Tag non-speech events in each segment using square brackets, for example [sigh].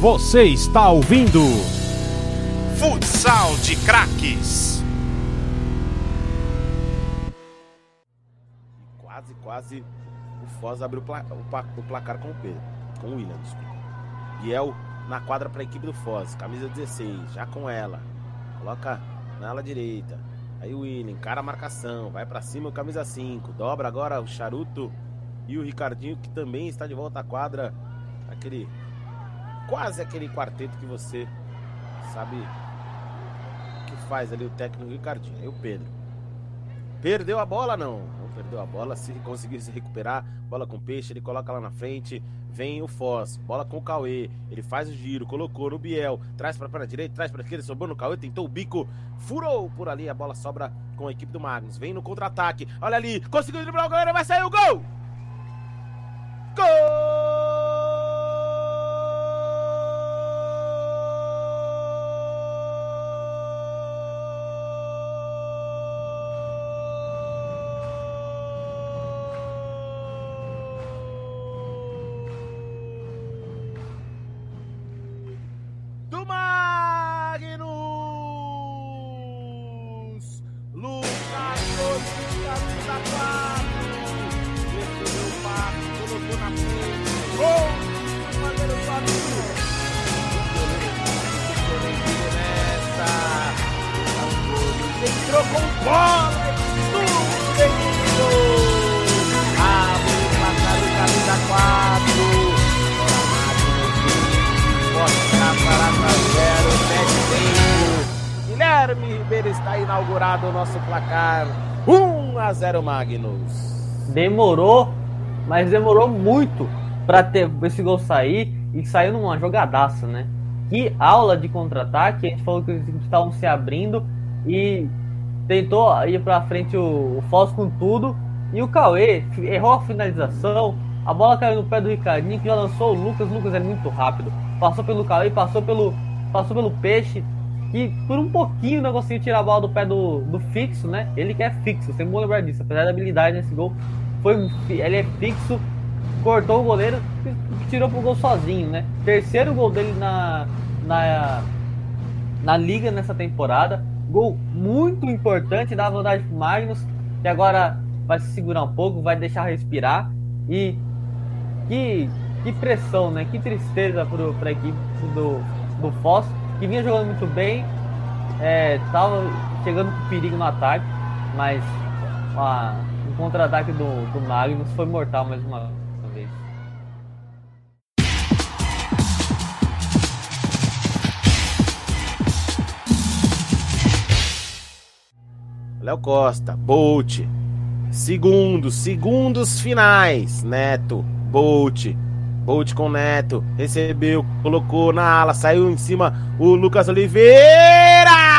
Você está ouvindo Futsal de Craques. Quase, quase o Foz abriu o, pla o, placar com o Pedro, com o William, desculpa. Biel na quadra para a equipe do Foz, camisa 16, já com ela. Coloca na ala direita. Aí o William, cara a marcação, vai para cima o camisa 5, dobra agora o Charuto e o Ricardinho que também está de volta à quadra. Aquele quase aquele quarteto que você sabe que faz ali o técnico Ricardinho. Aí o Pedro. Perdeu a bola? Não. Não perdeu a bola. Se conseguir se recuperar, bola com peixe, ele coloca lá na frente. Vem o Foz, bola com o Cauê. Ele faz o giro, colocou no Biel. Traz pra perna direita, traz pra esquerda, sobrou no Cauê, tentou o bico, furou por ali. A bola sobra com a equipe do Magnus. Vem no contra-ataque. Olha ali, conseguiu driblar o goleiro, vai sair o gol! Gol! Inaugurado o nosso placar 1 a 0 Magnus. Demorou, mas demorou muito para ter esse gol sair e saiu numa jogadaça, né? Que aula de contra-ataque, a gente falou que eles estavam se abrindo e tentou ir para frente o, o com tudo e o Cauê errou a finalização. A bola caiu no pé do Ricardinho que já lançou o Lucas. O Lucas é muito rápido. Passou pelo Cauê, passou pelo, passou pelo Peixe, que por um pouquinho não conseguiu tirar a bola do pé do, do fixo, né? Ele que é fixo, sempre bom lembrar disso. Apesar da habilidade nesse gol, foi, ele é fixo, cortou o goleiro e tirou pro gol sozinho, né? Terceiro gol dele na, na, na liga nessa temporada. Gol muito importante, dá vantagem pro Magnus, que agora vai se segurar um pouco, vai deixar respirar. E que, que pressão, né? Que tristeza pro, pra equipe do, do Foz que vinha jogando muito bem, é, tava chegando com perigo no ataque, mas o contra-ataque do, do Magnus foi mortal mais uma vez. Léo Costa, Bolt, segundos, segundos finais, Neto, Bolt, Bolt com Neto, recebeu, colocou na ala, saiu em cima o Lucas Oliveira!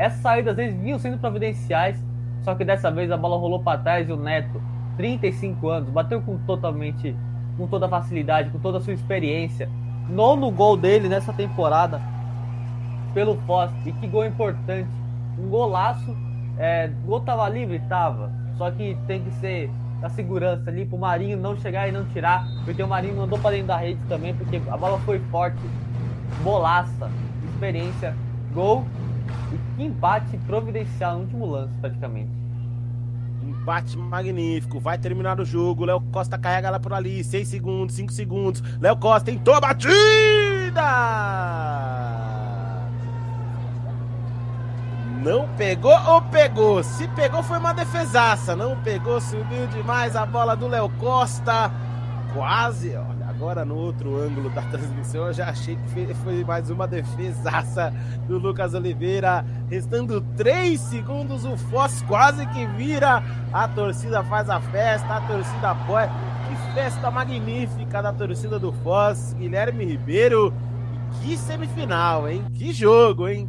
essas saídas vezes vinham sendo providenciais, só que dessa vez a bola rolou para trás e o Neto, 35 anos, bateu com totalmente, com toda facilidade, com toda a sua experiência. Nono gol dele nessa temporada pelo Foz. E que gol importante. Um golaço. É, o gol tava livre? Tava. Só que tem que ser da segurança ali pro Marinho não chegar e não tirar, porque o Marinho mandou para dentro da rede também, porque a bola foi forte, bolaça, experiência, gol e empate providencial no último lance praticamente. Empate magnífico, vai terminar o jogo. Léo Costa carrega ela por ali. 6 segundos, 5 segundos. Léo Costa tentou a batida! Não pegou ou pegou? Se pegou, foi uma defesaça. Não pegou, subiu demais a bola do Léo Costa. Quase, olha, agora no outro ângulo da [laughs] transmissão, eu já achei que foi mais uma defesaça do Lucas Oliveira. Restando 3 segundos, o Foz quase que vira. A torcida faz a festa, a torcida apoia. Que festa magnífica da torcida do Foz. Guilherme Ribeiro. Que semifinal, hein? Que jogo, hein?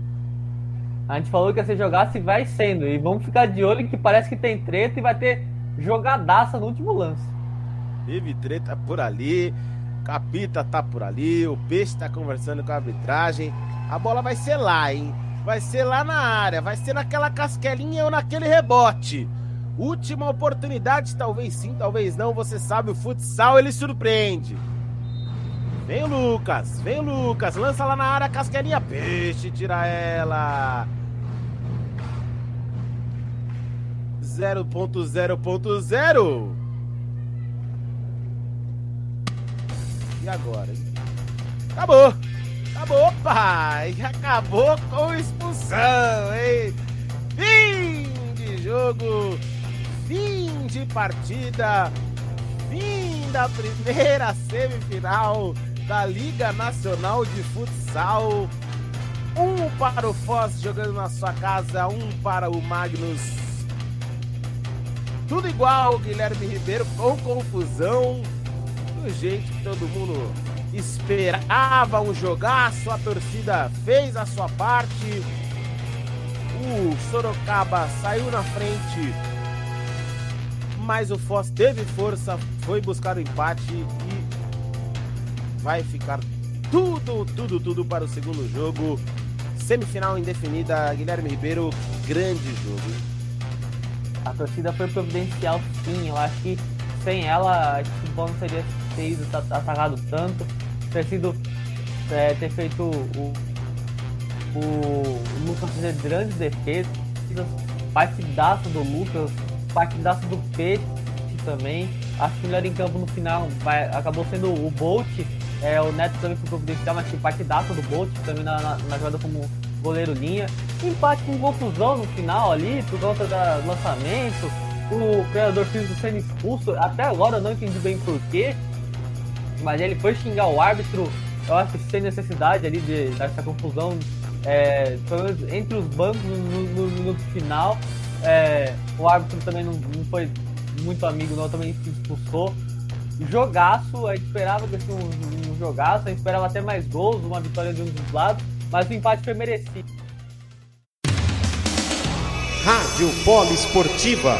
A gente falou que ia ser jogaço e vai sendo. E vamos ficar de olho que parece que tem treta e vai ter jogadaça no último lance. Teve treta por ali. Capita tá por ali. O Peixe tá conversando com a arbitragem. A bola vai ser lá, hein? Vai ser lá na área. Vai ser naquela casquelinha ou naquele rebote. Última oportunidade, talvez sim, talvez não. Você sabe, o futsal ele surpreende. Vem o Lucas, vem o Lucas, lança lá na área, casquelinha, peixe, tira ela. 0.0.0. E agora? Acabou! Acabou, pai! Acabou com expulsão, hein? Fim de jogo! Fim de partida! Fim da primeira semifinal da Liga Nacional de Futsal! Um para o Foz jogando na sua casa, um para o Magnus tudo igual, Guilherme Ribeiro, com confusão, do jeito que todo mundo esperava um jogaço, a torcida fez a sua parte, o Sorocaba saiu na frente, mas o Foz teve força, foi buscar o empate e vai ficar tudo, tudo, tudo para o segundo jogo. Semifinal indefinida, Guilherme Ribeiro, grande jogo a torcida foi providencial sim. Eu acho que sem ela esse futebol não seria sido atacado tanto. Ter sido é, ter feito o, o, o Lucas fazer grandes defesas, partidaço do Lucas, partidaço do Peixe também. Acho que o melhor em campo no final vai, acabou sendo o Bolt. É, o Neto também foi providencial, mas que partidaço do Bolt também na, na, na jogada como goleiro linha. Empate com confusão no final ali, por conta do lançamento. O criador físico sendo expulso. Até agora eu não entendi bem porquê. Mas ele foi xingar o árbitro. Eu acho que sem necessidade ali de, dessa confusão. É, entre os bancos no, no, minuto final. É, o árbitro também não, não, foi muito amigo, não, também se expulsou. Jogaço, a gente esperava que fosse um, um jogaço, a gente esperava até mais gols, uma vitória de um dos lados mas o empate foi merecido. Rádio Polo Esportiva,